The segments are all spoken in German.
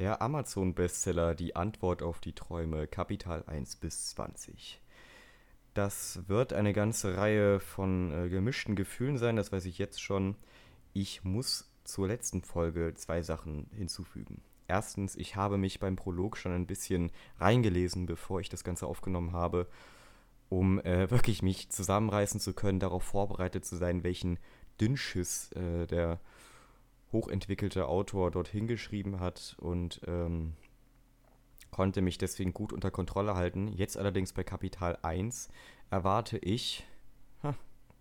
Der Amazon-Bestseller Die Antwort auf die Träume, Kapital 1 bis 20. Das wird eine ganze Reihe von äh, gemischten Gefühlen sein, das weiß ich jetzt schon. Ich muss zur letzten Folge zwei Sachen hinzufügen. Erstens, ich habe mich beim Prolog schon ein bisschen reingelesen, bevor ich das Ganze aufgenommen habe, um äh, wirklich mich zusammenreißen zu können, darauf vorbereitet zu sein, welchen Dünnschiss äh, der hochentwickelte Autor dort hingeschrieben hat und ähm, konnte mich deswegen gut unter Kontrolle halten. Jetzt allerdings bei Kapital 1 erwarte ich, ha,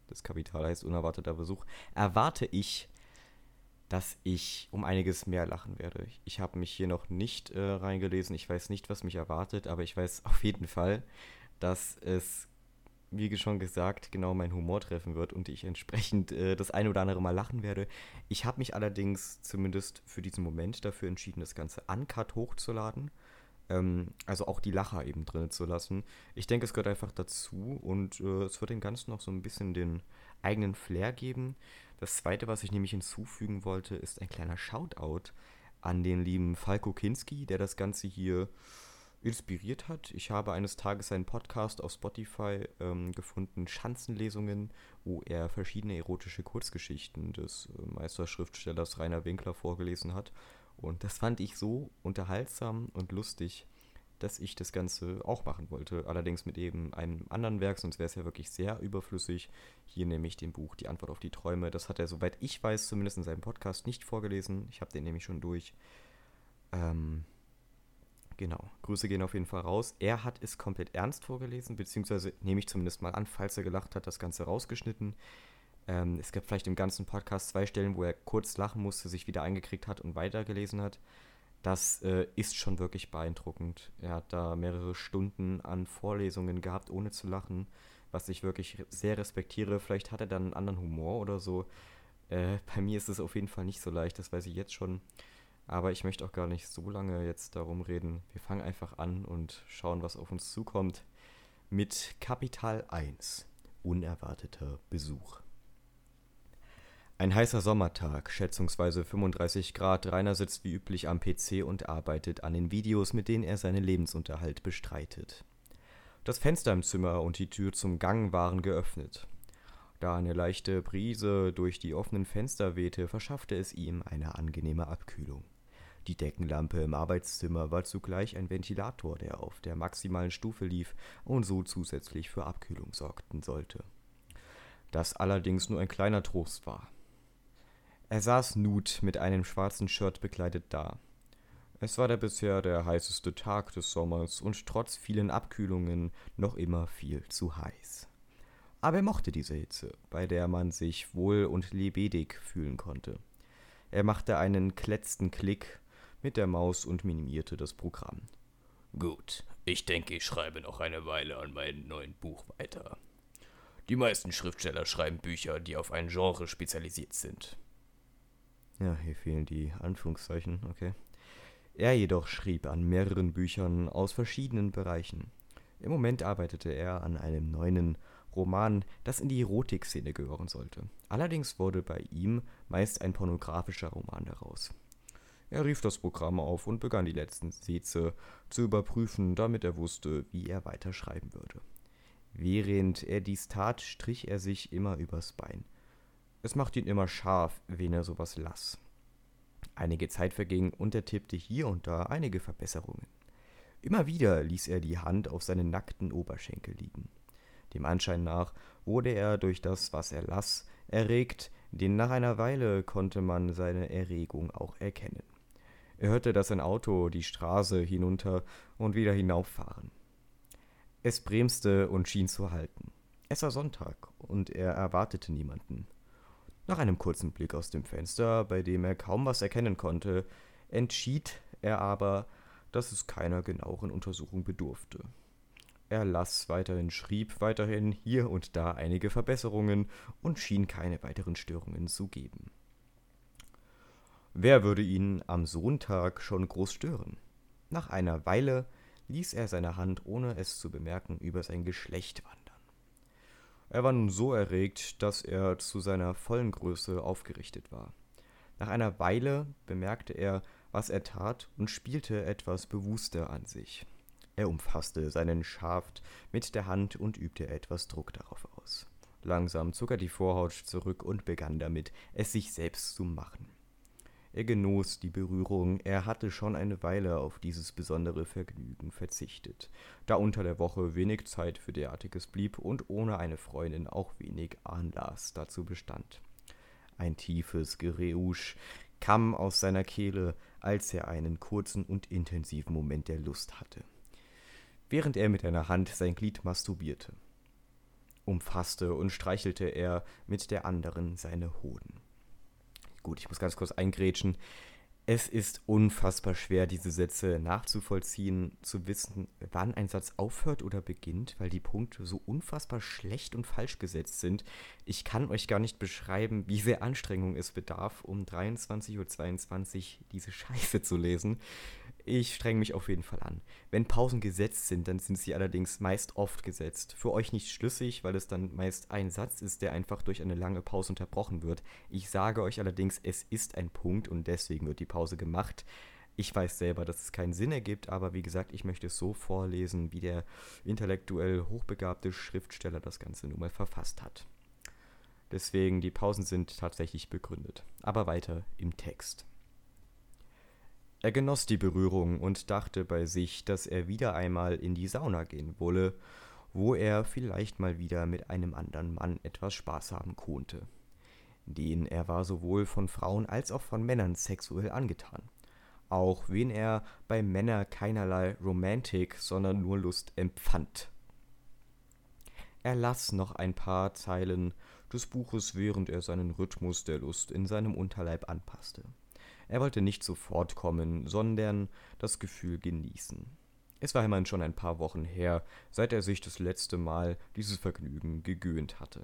das Kapital heißt unerwarteter Besuch, erwarte ich, dass ich um einiges mehr lachen werde. Ich habe mich hier noch nicht äh, reingelesen, ich weiß nicht, was mich erwartet, aber ich weiß auf jeden Fall, dass es wie schon gesagt, genau meinen Humor treffen wird und ich entsprechend äh, das eine oder andere Mal lachen werde. Ich habe mich allerdings zumindest für diesen Moment dafür entschieden, das Ganze uncut hochzuladen. Ähm, also auch die Lacher eben drin zu lassen. Ich denke, es gehört einfach dazu und äh, es wird dem Ganzen noch so ein bisschen den eigenen Flair geben. Das zweite, was ich nämlich hinzufügen wollte, ist ein kleiner Shoutout an den lieben Falko Kinski, der das Ganze hier inspiriert hat. Ich habe eines Tages einen Podcast auf Spotify ähm, gefunden, Schanzenlesungen, wo er verschiedene erotische Kurzgeschichten des äh, Meisterschriftstellers Rainer Winkler vorgelesen hat. Und das fand ich so unterhaltsam und lustig, dass ich das Ganze auch machen wollte. Allerdings mit eben einem anderen Werk, sonst wäre es ja wirklich sehr überflüssig. Hier nämlich dem Buch Die Antwort auf die Träume. Das hat er, soweit ich weiß, zumindest in seinem Podcast nicht vorgelesen. Ich habe den nämlich schon durch. Ähm, Genau, Grüße gehen auf jeden Fall raus. Er hat es komplett ernst vorgelesen, beziehungsweise nehme ich zumindest mal an, falls er gelacht hat, das Ganze rausgeschnitten. Ähm, es gab vielleicht im ganzen Podcast zwei Stellen, wo er kurz lachen musste, sich wieder eingekriegt hat und weitergelesen hat. Das äh, ist schon wirklich beeindruckend. Er hat da mehrere Stunden an Vorlesungen gehabt, ohne zu lachen, was ich wirklich sehr respektiere. Vielleicht hat er dann einen anderen Humor oder so. Äh, bei mir ist es auf jeden Fall nicht so leicht, das weiß ich jetzt schon. Aber ich möchte auch gar nicht so lange jetzt darum reden. Wir fangen einfach an und schauen, was auf uns zukommt. Mit Kapital 1. Unerwarteter Besuch. Ein heißer Sommertag, schätzungsweise 35 Grad. Rainer sitzt wie üblich am PC und arbeitet an den Videos, mit denen er seinen Lebensunterhalt bestreitet. Das Fenster im Zimmer und die Tür zum Gang waren geöffnet. Da eine leichte Brise durch die offenen Fenster wehte, verschaffte es ihm eine angenehme Abkühlung. Die Deckenlampe im Arbeitszimmer war zugleich ein Ventilator, der auf der maximalen Stufe lief und so zusätzlich für Abkühlung sorgten sollte. Das allerdings nur ein kleiner Trost war. Er saß Nut mit einem schwarzen Shirt bekleidet da. Es war der bisher der heißeste Tag des Sommers und trotz vielen Abkühlungen noch immer viel zu heiß. Aber er mochte diese Hitze, bei der man sich wohl und lebendig fühlen konnte. Er machte einen kletzten Klick mit der Maus und minimierte das Programm. Gut, ich denke, ich schreibe noch eine Weile an meinem neuen Buch weiter. Die meisten Schriftsteller schreiben Bücher, die auf ein Genre spezialisiert sind. Ja, hier fehlen die Anführungszeichen, okay. Er jedoch schrieb an mehreren Büchern aus verschiedenen Bereichen. Im Moment arbeitete er an einem neuen Roman, das in die Erotikszene gehören sollte. Allerdings wurde bei ihm meist ein pornografischer Roman daraus. Er rief das Programm auf und begann die letzten Sätze zu überprüfen, damit er wusste, wie er weiter schreiben würde. Während er dies tat, strich er sich immer übers Bein. Es machte ihn immer scharf, wen er sowas las. Einige Zeit verging und er tippte hier und da einige Verbesserungen. Immer wieder ließ er die Hand auf seinen nackten Oberschenkel liegen. Dem Anschein nach wurde er durch das, was er las, erregt, denn nach einer Weile konnte man seine Erregung auch erkennen. Er hörte, dass ein Auto die Straße hinunter und wieder hinauffahren. Es bremste und schien zu halten. Es war Sonntag und er erwartete niemanden. Nach einem kurzen Blick aus dem Fenster, bei dem er kaum was erkennen konnte, entschied er aber, dass es keiner genaueren Untersuchung bedurfte. Er las weiterhin, schrieb weiterhin hier und da einige Verbesserungen und schien keine weiteren Störungen zu geben. Wer würde ihn am Sonntag schon groß stören? Nach einer Weile ließ er seine Hand, ohne es zu bemerken, über sein Geschlecht wandern. Er war nun so erregt, dass er zu seiner vollen Größe aufgerichtet war. Nach einer Weile bemerkte er was er tat und spielte etwas bewusster an sich. Er umfasste seinen Schaft mit der Hand und übte etwas Druck darauf aus. Langsam zog er die Vorhaut zurück und begann damit, es sich selbst zu machen. Er genoss die Berührung, er hatte schon eine Weile auf dieses besondere Vergnügen verzichtet, da unter der Woche wenig Zeit für derartiges blieb und ohne eine Freundin auch wenig Anlass dazu bestand. Ein tiefes Gereusch kam aus seiner Kehle, als er einen kurzen und intensiven Moment der Lust hatte, während er mit einer Hand sein Glied masturbierte. Umfasste und streichelte er mit der anderen seine Hoden. Gut, ich muss ganz kurz eingrätschen. Es ist unfassbar schwer, diese Sätze nachzuvollziehen, zu wissen, wann ein Satz aufhört oder beginnt, weil die Punkte so unfassbar schlecht und falsch gesetzt sind. Ich kann euch gar nicht beschreiben, wie sehr Anstrengung es bedarf, um 23.22 Uhr diese Scheiße zu lesen. Ich strenge mich auf jeden Fall an. Wenn Pausen gesetzt sind, dann sind sie allerdings meist oft gesetzt. Für euch nicht schlüssig, weil es dann meist ein Satz ist, der einfach durch eine lange Pause unterbrochen wird. Ich sage euch allerdings, es ist ein Punkt und deswegen wird die Pause gemacht. Ich weiß selber, dass es keinen Sinn ergibt, aber wie gesagt, ich möchte es so vorlesen, wie der intellektuell hochbegabte Schriftsteller das Ganze nun mal verfasst hat. Deswegen, die Pausen sind tatsächlich begründet. Aber weiter im Text. Er genoss die Berührung und dachte bei sich, dass er wieder einmal in die Sauna gehen wolle, wo er vielleicht mal wieder mit einem anderen Mann etwas Spaß haben konnte. Den er war sowohl von Frauen als auch von Männern sexuell angetan. Auch wen er bei Männern keinerlei Romantik, sondern nur Lust empfand. Er las noch ein paar Zeilen des Buches, während er seinen Rhythmus der Lust in seinem Unterleib anpasste. Er wollte nicht sofort kommen, sondern das Gefühl genießen. Es war immerhin schon ein paar Wochen her, seit er sich das letzte Mal dieses Vergnügen gegöhnt hatte.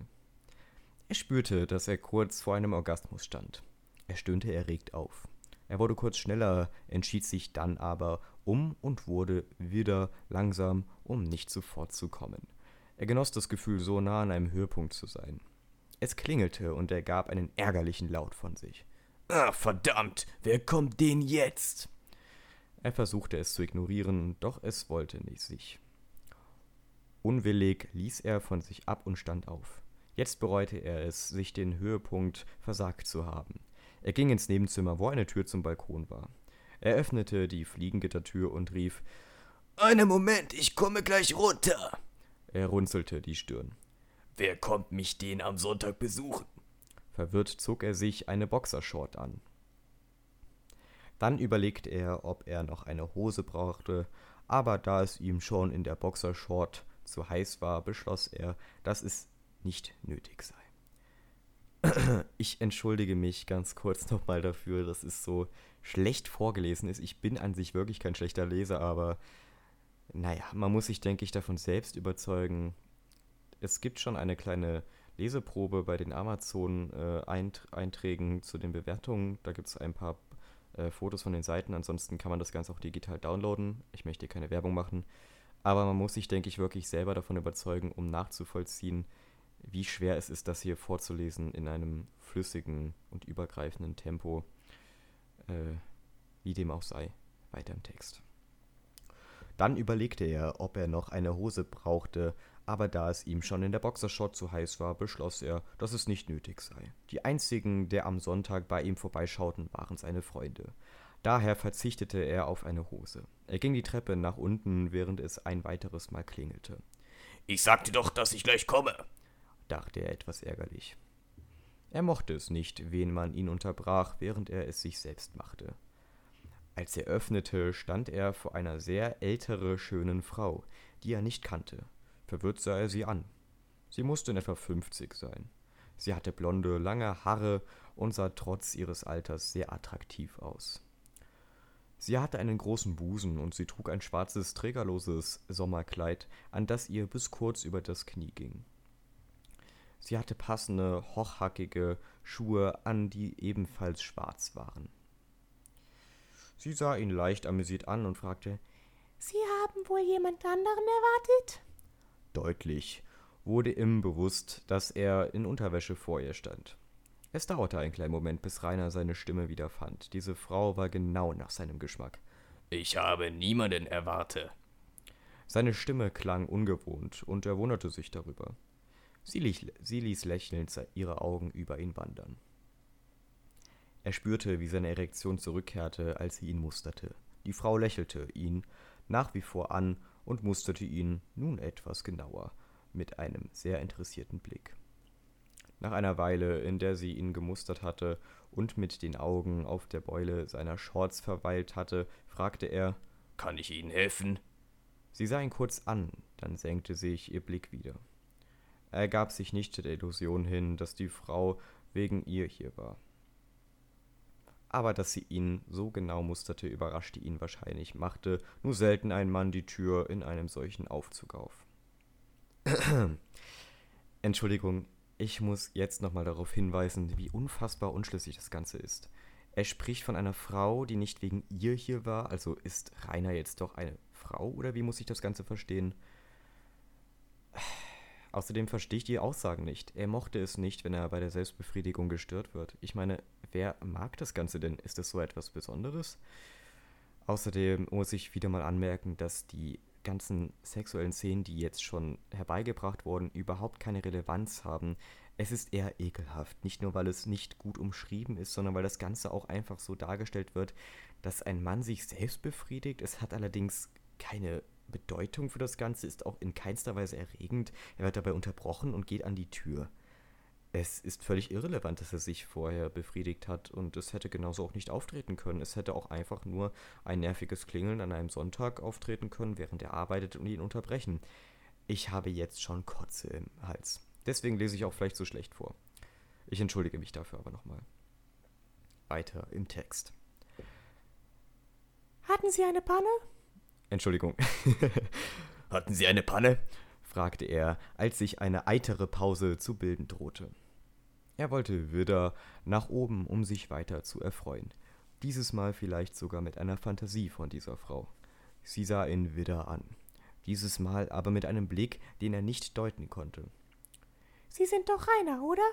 Er spürte, dass er kurz vor einem Orgasmus stand. Er stöhnte erregt auf. Er wurde kurz schneller, entschied sich dann aber um und wurde wieder langsam, um nicht sofort zu kommen. Er genoss das Gefühl, so nah an einem Höhepunkt zu sein. Es klingelte und er gab einen ärgerlichen Laut von sich. Ah, verdammt, wer kommt denn jetzt? Er versuchte es zu ignorieren, doch es wollte nicht sich. Unwillig ließ er von sich ab und stand auf. Jetzt bereute er es, sich den Höhepunkt versagt zu haben. Er ging ins Nebenzimmer, wo eine Tür zum Balkon war. Er öffnete die Fliegengittertür und rief Einen Moment, ich komme gleich runter. Er runzelte die Stirn. Wer kommt mich den am Sonntag besuchen? Verwirrt zog er sich eine Boxershort an. Dann überlegte er, ob er noch eine Hose brauchte, aber da es ihm schon in der Boxershort zu heiß war, beschloss er, dass es nicht nötig sei. Ich entschuldige mich ganz kurz nochmal dafür, dass es so schlecht vorgelesen ist. Ich bin an sich wirklich kein schlechter Leser, aber naja, man muss sich, denke ich, davon selbst überzeugen. Es gibt schon eine kleine Leseprobe bei den Amazon-Einträgen zu den Bewertungen. Da gibt es ein paar äh, Fotos von den Seiten. Ansonsten kann man das Ganze auch digital downloaden. Ich möchte hier keine Werbung machen. Aber man muss sich, denke ich, wirklich selber davon überzeugen, um nachzuvollziehen, wie schwer es ist, das hier vorzulesen in einem flüssigen und übergreifenden Tempo. Äh, wie dem auch sei. Weiter im Text. Dann überlegte er, ob er noch eine Hose brauchte, aber da es ihm schon in der Boxershot zu heiß war, beschloss er, dass es nicht nötig sei. Die einzigen, der am Sonntag bei ihm vorbeischauten, waren seine Freunde. Daher verzichtete er auf eine Hose. Er ging die Treppe nach unten, während es ein weiteres Mal klingelte. Ich sagte doch, dass ich gleich komme, dachte er etwas ärgerlich. Er mochte es nicht, wen man ihn unterbrach, während er es sich selbst machte. Als er öffnete, stand er vor einer sehr ältere, schönen Frau, die er nicht kannte. Verwirrt sah er sie an. Sie musste in etwa 50 sein. Sie hatte blonde, lange Haare und sah trotz ihres Alters sehr attraktiv aus. Sie hatte einen großen Busen und sie trug ein schwarzes, trägerloses Sommerkleid, an das ihr bis kurz über das Knie ging. Sie hatte passende, hochhackige Schuhe an, die ebenfalls schwarz waren. Sie sah ihn leicht amüsiert an und fragte, Sie haben wohl jemand anderen erwartet? Deutlich wurde ihm bewusst, dass er in Unterwäsche vor ihr stand. Es dauerte einen kleinen Moment, bis Rainer seine Stimme wieder fand. Diese Frau war genau nach seinem Geschmack. Ich habe niemanden erwarte. Seine Stimme klang ungewohnt, und er wunderte sich darüber. Sie, ließ, sie ließ lächelnd ihre Augen über ihn wandern. Er spürte, wie seine Erektion zurückkehrte, als sie ihn musterte. Die Frau lächelte ihn nach wie vor an und musterte ihn nun etwas genauer, mit einem sehr interessierten Blick. Nach einer Weile, in der sie ihn gemustert hatte und mit den Augen auf der Beule seiner Shorts verweilt hatte, fragte er Kann ich Ihnen helfen? Sie sah ihn kurz an, dann senkte sich ihr Blick wieder. Er gab sich nicht der Illusion hin, dass die Frau wegen ihr hier war aber dass sie ihn so genau musterte, überraschte ihn wahrscheinlich, machte nur selten ein Mann die Tür in einem solchen Aufzug auf. Entschuldigung, ich muss jetzt nochmal darauf hinweisen, wie unfassbar unschlüssig das Ganze ist. Er spricht von einer Frau, die nicht wegen ihr hier war, also ist Rainer jetzt doch eine Frau oder wie muss ich das Ganze verstehen? Außerdem verstehe ich die Aussagen nicht. Er mochte es nicht, wenn er bei der Selbstbefriedigung gestört wird. Ich meine, wer mag das Ganze denn? Ist das so etwas Besonderes? Außerdem muss ich wieder mal anmerken, dass die ganzen sexuellen Szenen, die jetzt schon herbeigebracht wurden, überhaupt keine Relevanz haben. Es ist eher ekelhaft. Nicht nur, weil es nicht gut umschrieben ist, sondern weil das Ganze auch einfach so dargestellt wird, dass ein Mann sich selbst befriedigt. Es hat allerdings keine Bedeutung für das Ganze ist auch in keinster Weise erregend. Er wird dabei unterbrochen und geht an die Tür. Es ist völlig irrelevant, dass er sich vorher befriedigt hat und es hätte genauso auch nicht auftreten können. Es hätte auch einfach nur ein nerviges Klingeln an einem Sonntag auftreten können, während er arbeitet und ihn unterbrechen. Ich habe jetzt schon Kotze im Hals. Deswegen lese ich auch vielleicht so schlecht vor. Ich entschuldige mich dafür aber nochmal. Weiter im Text. Hatten Sie eine Panne? Entschuldigung. Hatten Sie eine Panne? fragte er, als sich eine eitere Pause zu bilden drohte. Er wollte wieder nach oben, um sich weiter zu erfreuen. Dieses Mal vielleicht sogar mit einer Fantasie von dieser Frau. Sie sah ihn wieder an. Dieses Mal aber mit einem Blick, den er nicht deuten konnte. Sie sind doch Rainer, oder?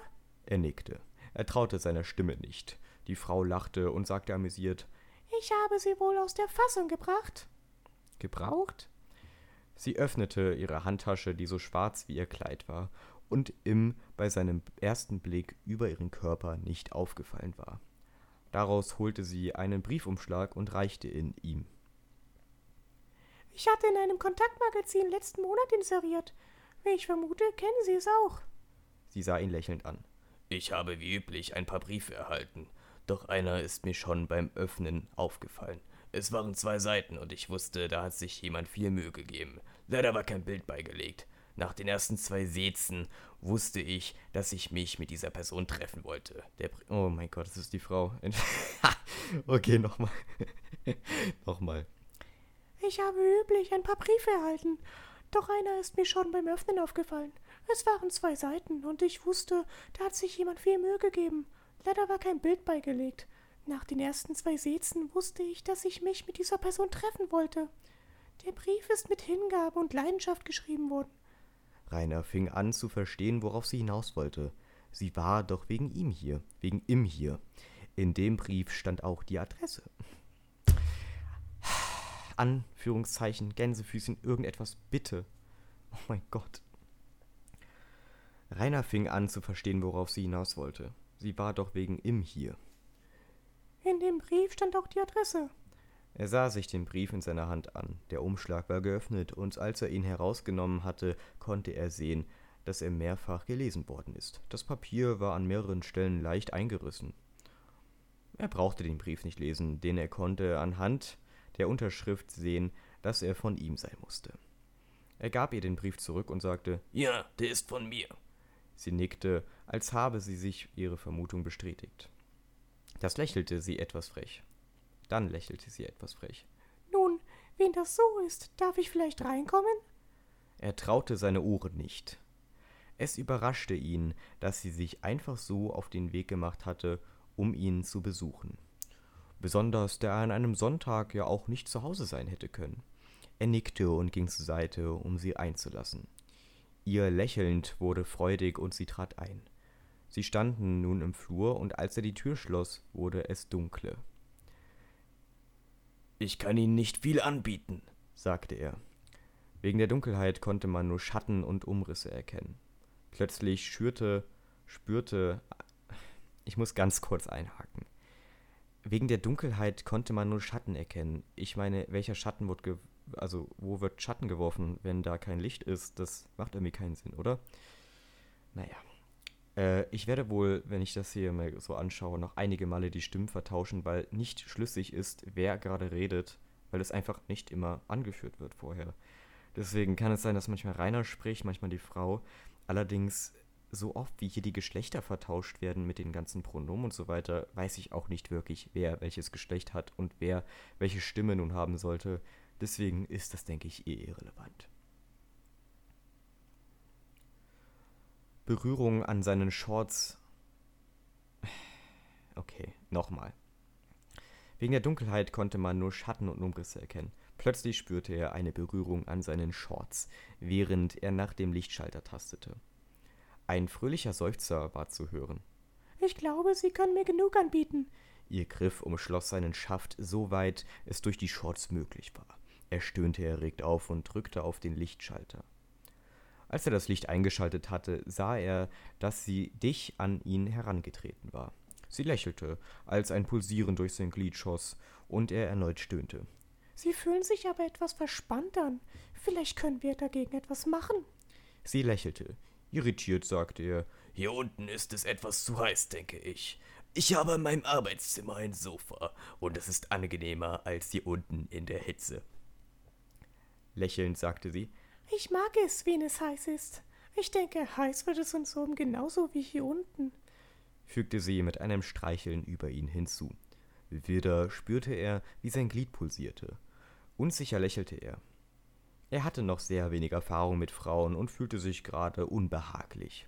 Er nickte. Er traute seiner Stimme nicht. Die Frau lachte und sagte amüsiert: Ich habe Sie wohl aus der Fassung gebracht gebraucht? Sie öffnete ihre Handtasche, die so schwarz wie ihr Kleid war und ihm bei seinem ersten Blick über ihren Körper nicht aufgefallen war. Daraus holte sie einen Briefumschlag und reichte ihn ihm. Ich hatte in einem Kontaktmagazin letzten Monat inseriert. Wie ich vermute, kennen Sie es auch. Sie sah ihn lächelnd an. Ich habe wie üblich ein paar Briefe erhalten, doch einer ist mir schon beim Öffnen aufgefallen. Es waren zwei Seiten und ich wusste, da hat sich jemand viel Mühe gegeben. Leider war kein Bild beigelegt. Nach den ersten zwei Sätzen wusste ich, dass ich mich mit dieser Person treffen wollte. Der oh mein Gott, das ist die Frau. okay, nochmal. nochmal. Ich habe üblich ein paar Briefe erhalten, doch einer ist mir schon beim Öffnen aufgefallen. Es waren zwei Seiten und ich wusste, da hat sich jemand viel Mühe gegeben. Leider war kein Bild beigelegt. Nach den ersten zwei Sätzen wusste ich, dass ich mich mit dieser Person treffen wollte. Der Brief ist mit Hingabe und Leidenschaft geschrieben worden. Rainer fing an zu verstehen, worauf sie hinaus wollte. Sie war doch wegen ihm hier, wegen ihm hier. In dem Brief stand auch die Adresse. Anführungszeichen, Gänsefüßchen, irgendetwas, bitte. Oh mein Gott. Rainer fing an zu verstehen, worauf sie hinaus wollte. Sie war doch wegen ihm hier. In dem Brief stand auch die Adresse. Er sah sich den Brief in seiner Hand an. Der Umschlag war geöffnet, und als er ihn herausgenommen hatte, konnte er sehen, dass er mehrfach gelesen worden ist. Das Papier war an mehreren Stellen leicht eingerissen. Er brauchte den Brief nicht lesen, denn er konnte anhand der Unterschrift sehen, dass er von ihm sein musste. Er gab ihr den Brief zurück und sagte Ja, der ist von mir. Sie nickte, als habe sie sich ihre Vermutung bestätigt. Das lächelte sie etwas frech. Dann lächelte sie etwas frech. Nun, wenn das so ist, darf ich vielleicht reinkommen? Er traute seine Ohren nicht. Es überraschte ihn, dass sie sich einfach so auf den Weg gemacht hatte, um ihn zu besuchen. Besonders da er an einem Sonntag ja auch nicht zu Hause sein hätte können. Er nickte und ging zur Seite, um sie einzulassen. Ihr lächelnd wurde freudig und sie trat ein. Sie standen nun im Flur, und als er die Tür schloss, wurde es dunkle. Ich kann Ihnen nicht viel anbieten, sagte er. Wegen der Dunkelheit konnte man nur Schatten und Umrisse erkennen. Plötzlich schürte, spürte. Ich muss ganz kurz einhaken. Wegen der Dunkelheit konnte man nur Schatten erkennen. Ich meine, welcher Schatten wird also wo wird Schatten geworfen, wenn da kein Licht ist? Das macht irgendwie keinen Sinn, oder? Naja. Äh, ich werde wohl, wenn ich das hier mal so anschaue, noch einige Male die Stimmen vertauschen, weil nicht schlüssig ist, wer gerade redet, weil es einfach nicht immer angeführt wird vorher. Deswegen kann es sein, dass manchmal Rainer spricht, manchmal die Frau. Allerdings, so oft wie hier die Geschlechter vertauscht werden mit den ganzen Pronomen und so weiter, weiß ich auch nicht wirklich, wer welches Geschlecht hat und wer welche Stimme nun haben sollte. Deswegen ist das, denke ich, eh irrelevant. Berührung an seinen Shorts. Okay, nochmal. Wegen der Dunkelheit konnte man nur Schatten und Umrisse erkennen. Plötzlich spürte er eine Berührung an seinen Shorts, während er nach dem Lichtschalter tastete. Ein fröhlicher Seufzer war zu hören. Ich glaube, Sie können mir genug anbieten. Ihr Griff umschloss seinen Schaft so weit es durch die Shorts möglich war. Er stöhnte erregt auf und drückte auf den Lichtschalter. Als er das Licht eingeschaltet hatte, sah er, dass sie dicht an ihn herangetreten war. Sie lächelte, als ein Pulsieren durch sein Glied schoss, und er erneut stöhnte. Sie fühlen sich aber etwas verspannt an. Vielleicht können wir dagegen etwas machen. Sie lächelte. Irritiert sagte er, Hier unten ist es etwas zu heiß, denke ich. Ich habe in meinem Arbeitszimmer ein Sofa, und es ist angenehmer als hier unten in der Hitze. Lächelnd sagte sie, Ich mag es, wenn es heiß ist. Ich denke, heiß wird es uns oben genauso wie hier unten, fügte sie mit einem Streicheln über ihn hinzu. Wieder spürte er, wie sein Glied pulsierte. Unsicher lächelte er. Er hatte noch sehr wenig Erfahrung mit Frauen und fühlte sich gerade unbehaglich.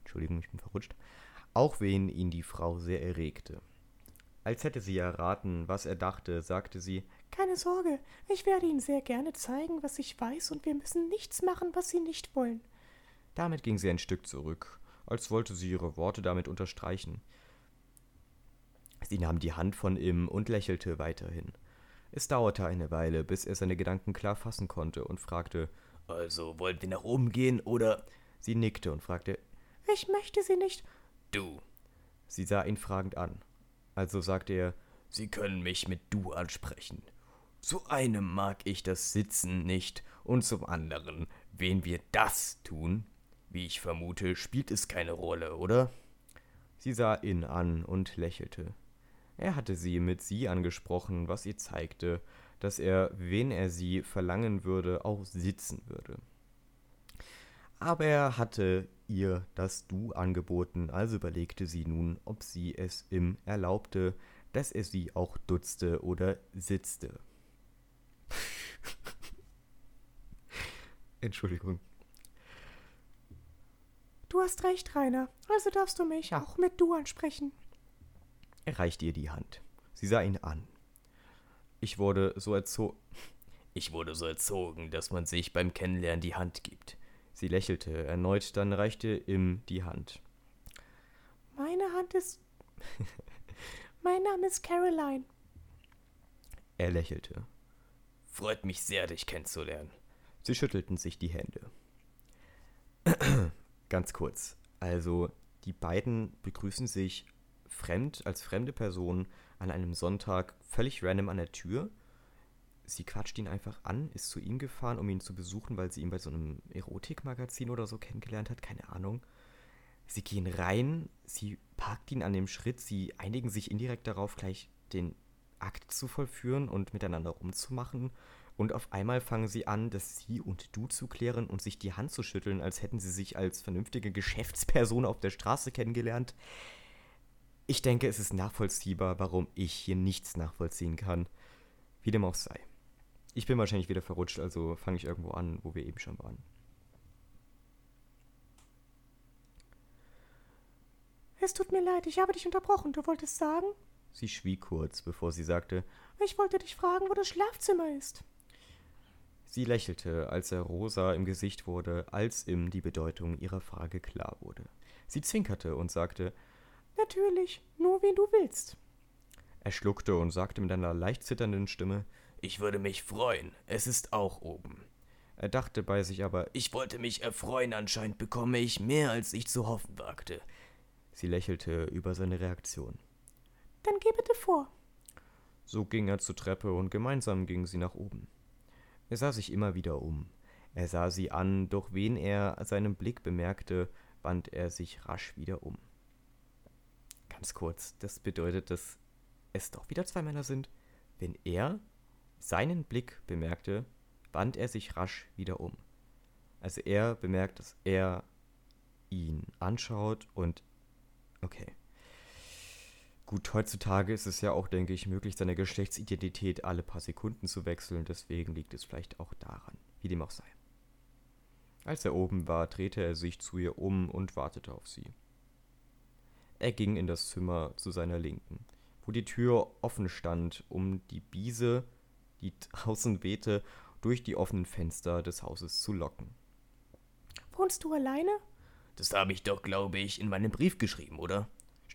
Entschuldigung, ich bin verrutscht. Auch wen ihn die Frau sehr erregte. Als hätte sie erraten, was er dachte, sagte sie Keine Sorge, ich werde Ihnen sehr gerne zeigen, was ich weiß, und wir müssen nichts machen, was Sie nicht wollen. Damit ging sie ein Stück zurück, als wollte sie ihre Worte damit unterstreichen. Sie nahm die Hand von ihm und lächelte weiterhin. Es dauerte eine Weile, bis er seine Gedanken klar fassen konnte und fragte Also wollen wir nach oben gehen oder Sie nickte und fragte Ich möchte Sie nicht Du. Sie sah ihn fragend an. Also sagte er Sie können mich mit du ansprechen. Zu einem mag ich das Sitzen nicht und zum anderen, wen wir das tun, wie ich vermute, spielt es keine Rolle, oder? Sie sah ihn an und lächelte. Er hatte sie mit sie angesprochen, was ihr zeigte, dass er, wen er sie verlangen würde, auch sitzen würde. Aber er hatte ihr das Du angeboten, also überlegte sie nun, ob sie es ihm erlaubte, dass er sie auch dutzte oder sitzte. Entschuldigung. Du hast recht, Rainer. Also darfst du mich auch mit du ansprechen. Er reichte ihr die Hand. Sie sah ihn an. Ich wurde so erzogen. Ich wurde so erzogen, dass man sich beim Kennenlernen die Hand gibt. Sie lächelte erneut, dann reichte ihm die Hand. Meine Hand ist. mein Name ist Caroline. Er lächelte. Freut mich sehr, dich kennenzulernen. Sie schüttelten sich die Hände. Ganz kurz. Also, die beiden begrüßen sich fremd, als fremde Person an einem Sonntag völlig random an der Tür. Sie quatscht ihn einfach an, ist zu ihm gefahren, um ihn zu besuchen, weil sie ihn bei so einem Erotikmagazin oder so kennengelernt hat, keine Ahnung. Sie gehen rein, sie parkt ihn an dem Schritt, sie einigen sich indirekt darauf, gleich den Akt zu vollführen und miteinander rumzumachen. Und auf einmal fangen sie an, das Sie und Du zu klären und sich die Hand zu schütteln, als hätten sie sich als vernünftige Geschäftsperson auf der Straße kennengelernt. Ich denke, es ist nachvollziehbar, warum ich hier nichts nachvollziehen kann. Wie dem auch sei. Ich bin wahrscheinlich wieder verrutscht, also fange ich irgendwo an, wo wir eben schon waren. Es tut mir leid, ich habe dich unterbrochen. Du wolltest sagen? Sie schwieg kurz, bevor sie sagte, Ich wollte dich fragen, wo das Schlafzimmer ist. Sie lächelte, als er rosa im Gesicht wurde, als ihm die Bedeutung ihrer Frage klar wurde. Sie zwinkerte und sagte, Natürlich, nur wen du willst. Er schluckte und sagte mit einer leicht zitternden Stimme, Ich würde mich freuen, es ist auch oben. Er dachte bei sich aber, Ich wollte mich erfreuen, anscheinend bekomme ich mehr, als ich zu hoffen wagte. sie lächelte über seine Reaktion. Dann geh bitte vor. So ging er zur Treppe und gemeinsam gingen sie nach oben. Er sah sich immer wieder um. Er sah sie an, doch wen er seinem Blick bemerkte, wandte er sich rasch wieder um. Ganz kurz, das bedeutet, dass es doch wieder zwei Männer sind. Wenn er seinen Blick bemerkte, wandte er sich rasch wieder um. Also er bemerkt, dass er ihn anschaut und okay. Gut, heutzutage ist es ja auch, denke ich, möglich, seine Geschlechtsidentität alle paar Sekunden zu wechseln, deswegen liegt es vielleicht auch daran, wie dem auch sei. Als er oben war, drehte er sich zu ihr um und wartete auf sie. Er ging in das Zimmer zu seiner Linken, wo die Tür offen stand, um die Biese, die draußen wehte, durch die offenen Fenster des Hauses zu locken. Wohnst du alleine? Das habe ich doch, glaube ich, in meinem Brief geschrieben, oder?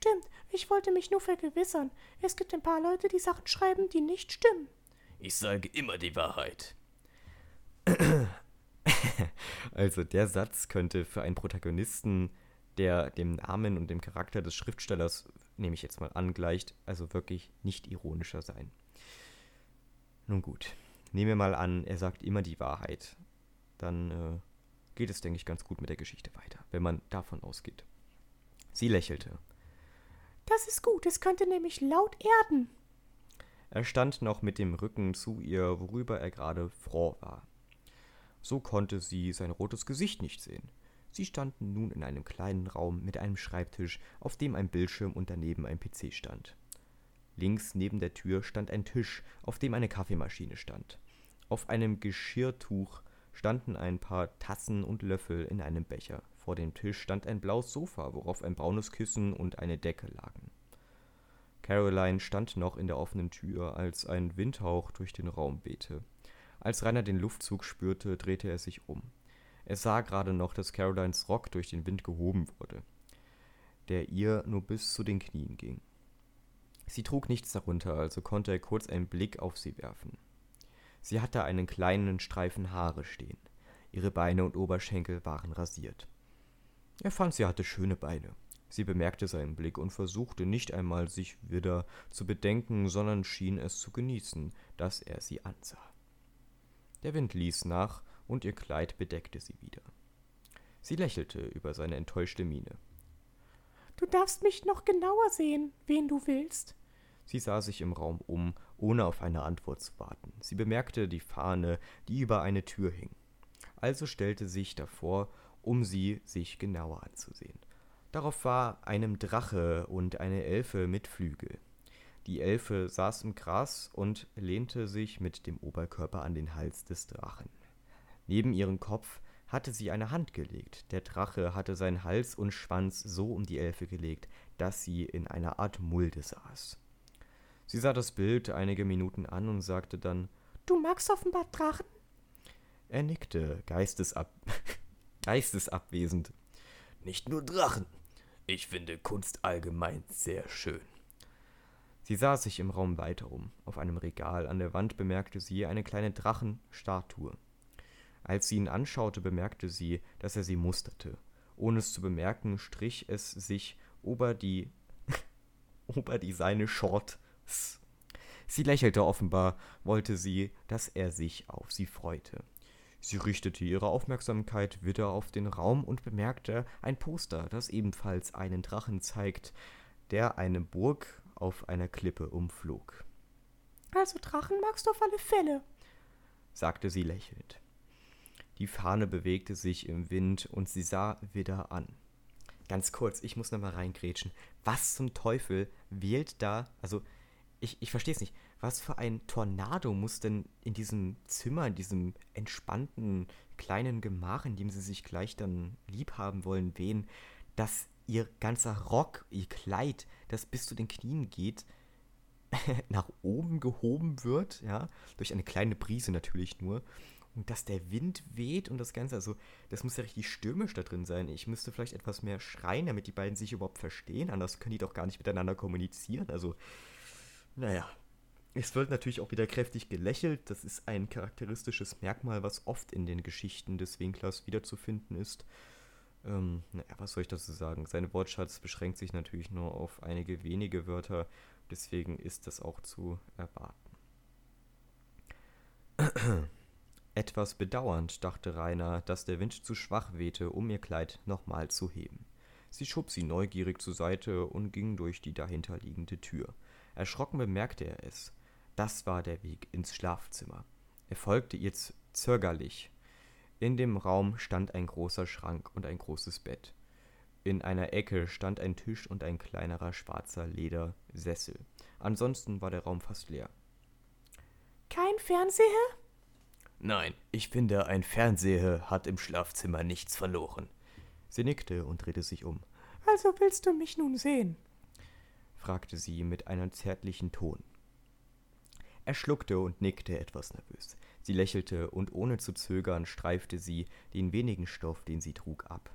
Stimmt, ich wollte mich nur vergewissern. Es gibt ein paar Leute, die Sachen schreiben, die nicht stimmen. Ich sage immer die Wahrheit. Also der Satz könnte für einen Protagonisten, der dem Namen und dem Charakter des Schriftstellers, nehme ich jetzt mal an, gleicht, also wirklich nicht ironischer sein. Nun gut, nehmen wir mal an, er sagt immer die Wahrheit. Dann äh, geht es, denke ich, ganz gut mit der Geschichte weiter, wenn man davon ausgeht. Sie lächelte. Das ist gut, es könnte nämlich laut erden. Er stand noch mit dem Rücken zu ihr, worüber er gerade froh war. So konnte sie sein rotes Gesicht nicht sehen. Sie standen nun in einem kleinen Raum mit einem Schreibtisch, auf dem ein Bildschirm und daneben ein PC stand. Links neben der Tür stand ein Tisch, auf dem eine Kaffeemaschine stand. Auf einem Geschirrtuch standen ein paar Tassen und Löffel in einem Becher. Vor dem Tisch stand ein blaues Sofa, worauf ein braunes Kissen und eine Decke lagen. Caroline stand noch in der offenen Tür, als ein Windhauch durch den Raum wehte. Als Rainer den Luftzug spürte, drehte er sich um. Er sah gerade noch, dass Carolines Rock durch den Wind gehoben wurde, der ihr nur bis zu den Knien ging. Sie trug nichts darunter, also konnte er kurz einen Blick auf sie werfen. Sie hatte einen kleinen Streifen Haare stehen. Ihre Beine und Oberschenkel waren rasiert. Er fand, sie hatte schöne Beine. Sie bemerkte seinen Blick und versuchte nicht einmal, sich wieder zu bedenken, sondern schien es zu genießen, dass er sie ansah. Der Wind ließ nach und ihr Kleid bedeckte sie wieder. Sie lächelte über seine enttäuschte Miene. Du darfst mich noch genauer sehen, wen du willst. Sie sah sich im Raum um, ohne auf eine Antwort zu warten. Sie bemerkte die Fahne, die über eine Tür hing. Also stellte sich davor, um sie sich genauer anzusehen. Darauf war einem Drache und eine Elfe mit Flügel. Die Elfe saß im Gras und lehnte sich mit dem Oberkörper an den Hals des Drachen. Neben ihren Kopf hatte sie eine Hand gelegt. Der Drache hatte seinen Hals und Schwanz so um die Elfe gelegt, dass sie in einer Art Mulde saß. Sie sah das Bild einige Minuten an und sagte dann, Du magst offenbar Drachen? er nickte, geistesab geistesabwesend. Nicht nur Drachen. Ich finde Kunst allgemein sehr schön. Sie sah sich im Raum weiter um. Auf einem Regal an der Wand bemerkte sie eine kleine Drachenstatue. Als sie ihn anschaute, bemerkte sie, dass er sie musterte. Ohne es zu bemerken, strich es sich ober die ober die seine Shorts. Sie lächelte offenbar, wollte sie, dass er sich auf sie freute. Sie richtete ihre Aufmerksamkeit wieder auf den Raum und bemerkte ein Poster, das ebenfalls einen Drachen zeigt, der eine Burg auf einer Klippe umflog, Also Drachen magst du auf alle Fälle. sagte sie lächelnd. Die Fahne bewegte sich im Wind und sie sah wieder an. Ganz kurz, ich muss noch mal reingrätschen. Was zum Teufel wählt da, also ich, ich verstehe es nicht, was für ein Tornado muss denn in diesem Zimmer, in diesem entspannten kleinen Gemach, in dem sie sich gleich dann lieb haben wollen, wehen, dass ihr ganzer Rock, ihr Kleid, das bis zu den Knien geht, nach oben gehoben wird, ja, durch eine kleine Brise natürlich nur, Und dass der Wind weht und das Ganze, also das muss ja richtig stürmisch da drin sein. Ich müsste vielleicht etwas mehr schreien, damit die beiden sich überhaupt verstehen. Anders können die doch gar nicht miteinander kommunizieren. Also, naja. Es wird natürlich auch wieder kräftig gelächelt. Das ist ein charakteristisches Merkmal, was oft in den Geschichten des Winklers wiederzufinden ist. Ähm, naja, was soll ich dazu sagen? Sein Wortschatz beschränkt sich natürlich nur auf einige wenige Wörter. Deswegen ist das auch zu erwarten. Etwas bedauernd dachte Rainer, dass der Wind zu schwach wehte, um ihr Kleid nochmal zu heben. Sie schob sie neugierig zur Seite und ging durch die dahinterliegende Tür. Erschrocken bemerkte er es. Das war der Weg ins Schlafzimmer. Er folgte ihr zögerlich. In dem Raum stand ein großer Schrank und ein großes Bett. In einer Ecke stand ein Tisch und ein kleinerer schwarzer Ledersessel. Ansonsten war der Raum fast leer. Kein Fernseher? Nein, ich finde, ein Fernseher hat im Schlafzimmer nichts verloren. Sie nickte und drehte sich um. Also willst du mich nun sehen? fragte sie mit einem zärtlichen Ton. Er schluckte und nickte etwas nervös. Sie lächelte und ohne zu zögern streifte sie den wenigen Stoff, den sie trug, ab.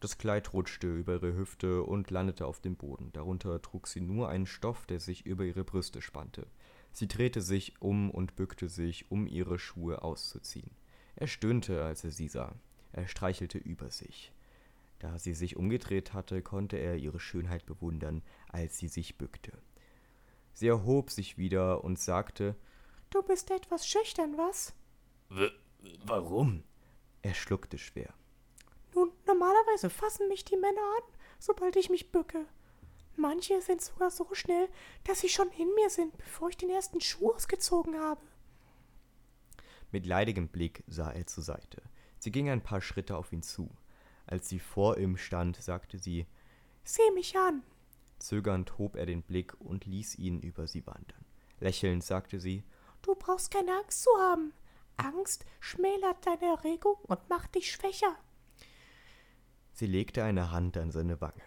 Das Kleid rutschte über ihre Hüfte und landete auf dem Boden. Darunter trug sie nur einen Stoff, der sich über ihre Brüste spannte. Sie drehte sich um und bückte sich, um ihre Schuhe auszuziehen. Er stöhnte, als er sie sah. Er streichelte über sich. Da sie sich umgedreht hatte, konnte er ihre Schönheit bewundern, als sie sich bückte. Sie erhob sich wieder und sagte Du bist etwas schüchtern, was? W warum? Er schluckte schwer. Nun, normalerweise fassen mich die Männer an, sobald ich mich bücke. Manche sind sogar so schnell, dass sie schon in mir sind, bevor ich den ersten Schuh ausgezogen habe. Mit leidigem Blick sah er zur Seite. Sie ging ein paar Schritte auf ihn zu. Als sie vor ihm stand, sagte sie Sieh mich an. Zögernd hob er den Blick und ließ ihn über sie wandern. Lächelnd sagte sie Du brauchst keine Angst zu haben. Angst schmälert deine Erregung und macht dich schwächer. Sie legte eine Hand an seine Wange.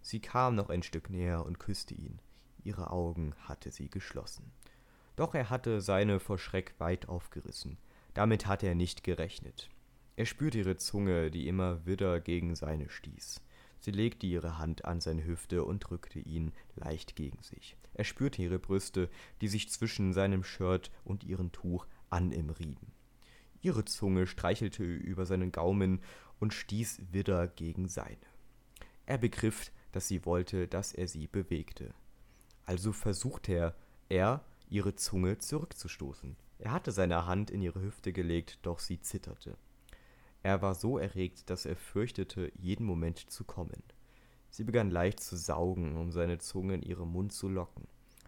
Sie kam noch ein Stück näher und küsste ihn. Ihre Augen hatte sie geschlossen. Doch er hatte seine vor Schreck weit aufgerissen. Damit hatte er nicht gerechnet. Er spürte ihre Zunge, die immer wieder gegen seine stieß. Sie legte ihre Hand an seine Hüfte und drückte ihn leicht gegen sich. Er spürte ihre Brüste, die sich zwischen seinem Shirt und ihrem Tuch an ihm rieben. Ihre Zunge streichelte über seinen Gaumen und stieß wieder gegen seine. Er begriff, dass sie wollte, dass er sie bewegte. Also versuchte er, er, ihre Zunge zurückzustoßen. Er hatte seine Hand in ihre Hüfte gelegt, doch sie zitterte. Er war so erregt, dass er fürchtete, jeden Moment zu kommen. Sie begann leicht zu saugen, um seine Zunge in ihren Mund zu locken.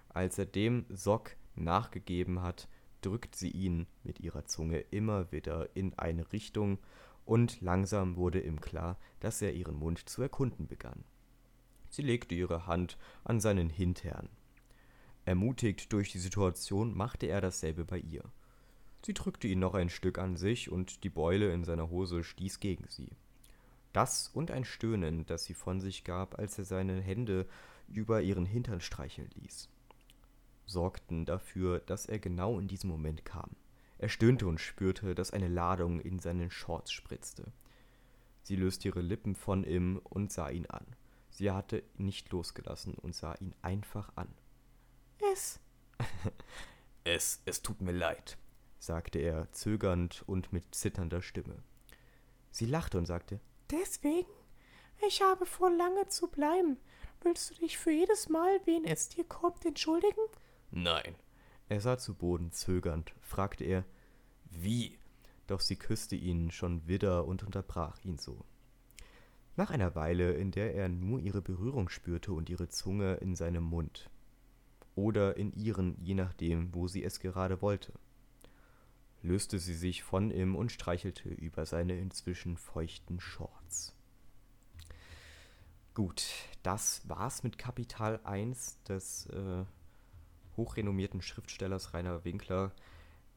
Als er dem Sock nachgegeben hat, drückt sie ihn mit ihrer Zunge immer wieder in eine Richtung, und langsam wurde ihm klar, dass er ihren Mund zu erkunden begann. Sie legte ihre Hand an seinen Hintern. Ermutigt durch die Situation machte er dasselbe bei ihr. Sie drückte ihn noch ein Stück an sich und die Beule in seiner Hose stieß gegen sie. Das und ein Stöhnen, das sie von sich gab, als er seine Hände über ihren Hintern streicheln ließ, sorgten dafür, dass er genau in diesem Moment kam. Er stöhnte und spürte, dass eine Ladung in seinen Shorts spritzte. Sie löste ihre Lippen von ihm und sah ihn an. Sie hatte ihn nicht losgelassen und sah ihn einfach an. Es. es, es tut mir leid, sagte er, zögernd und mit zitternder Stimme. Sie lachte und sagte, Deswegen? Ich habe vor, lange zu bleiben. Willst du dich für jedes Mal, wen es dir kommt, entschuldigen? Nein. Er sah zu Boden zögernd, fragte er, wie? Doch sie küsste ihn schon wieder und unterbrach ihn so. Nach einer Weile, in der er nur ihre Berührung spürte und ihre Zunge in seinem Mund. Oder in ihren, je nachdem, wo sie es gerade wollte. Löste sie sich von ihm und streichelte über seine inzwischen feuchten Shorts. Gut, das war's mit Kapital 1 des äh, hochrenommierten Schriftstellers Rainer Winkler.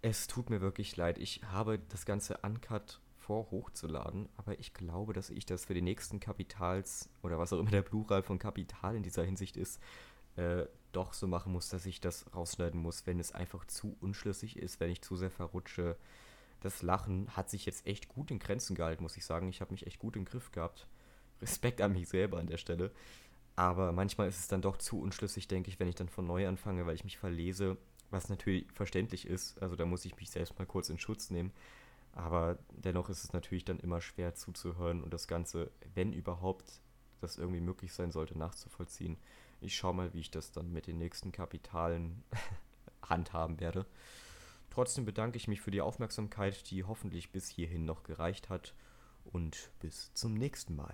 Es tut mir wirklich leid. Ich habe das Ganze uncut vor, hochzuladen, aber ich glaube, dass ich das für die nächsten Kapitals oder was auch immer der Plural von Kapital in dieser Hinsicht ist, äh, doch so machen muss, dass ich das rausschneiden muss, wenn es einfach zu unschlüssig ist, wenn ich zu sehr verrutsche. das Lachen hat sich jetzt echt gut in Grenzen gehalten, muss ich sagen. Ich habe mich echt gut im Griff gehabt. Respekt an mich selber an der Stelle. Aber manchmal ist es dann doch zu unschlüssig, denke ich, wenn ich dann von neu anfange, weil ich mich verlese, was natürlich verständlich ist. Also da muss ich mich selbst mal kurz in Schutz nehmen. Aber dennoch ist es natürlich dann immer schwer zuzuhören und das Ganze, wenn überhaupt das irgendwie möglich sein sollte, nachzuvollziehen. Ich schaue mal, wie ich das dann mit den nächsten Kapitalen handhaben werde. Trotzdem bedanke ich mich für die Aufmerksamkeit, die hoffentlich bis hierhin noch gereicht hat. Und bis zum nächsten Mal.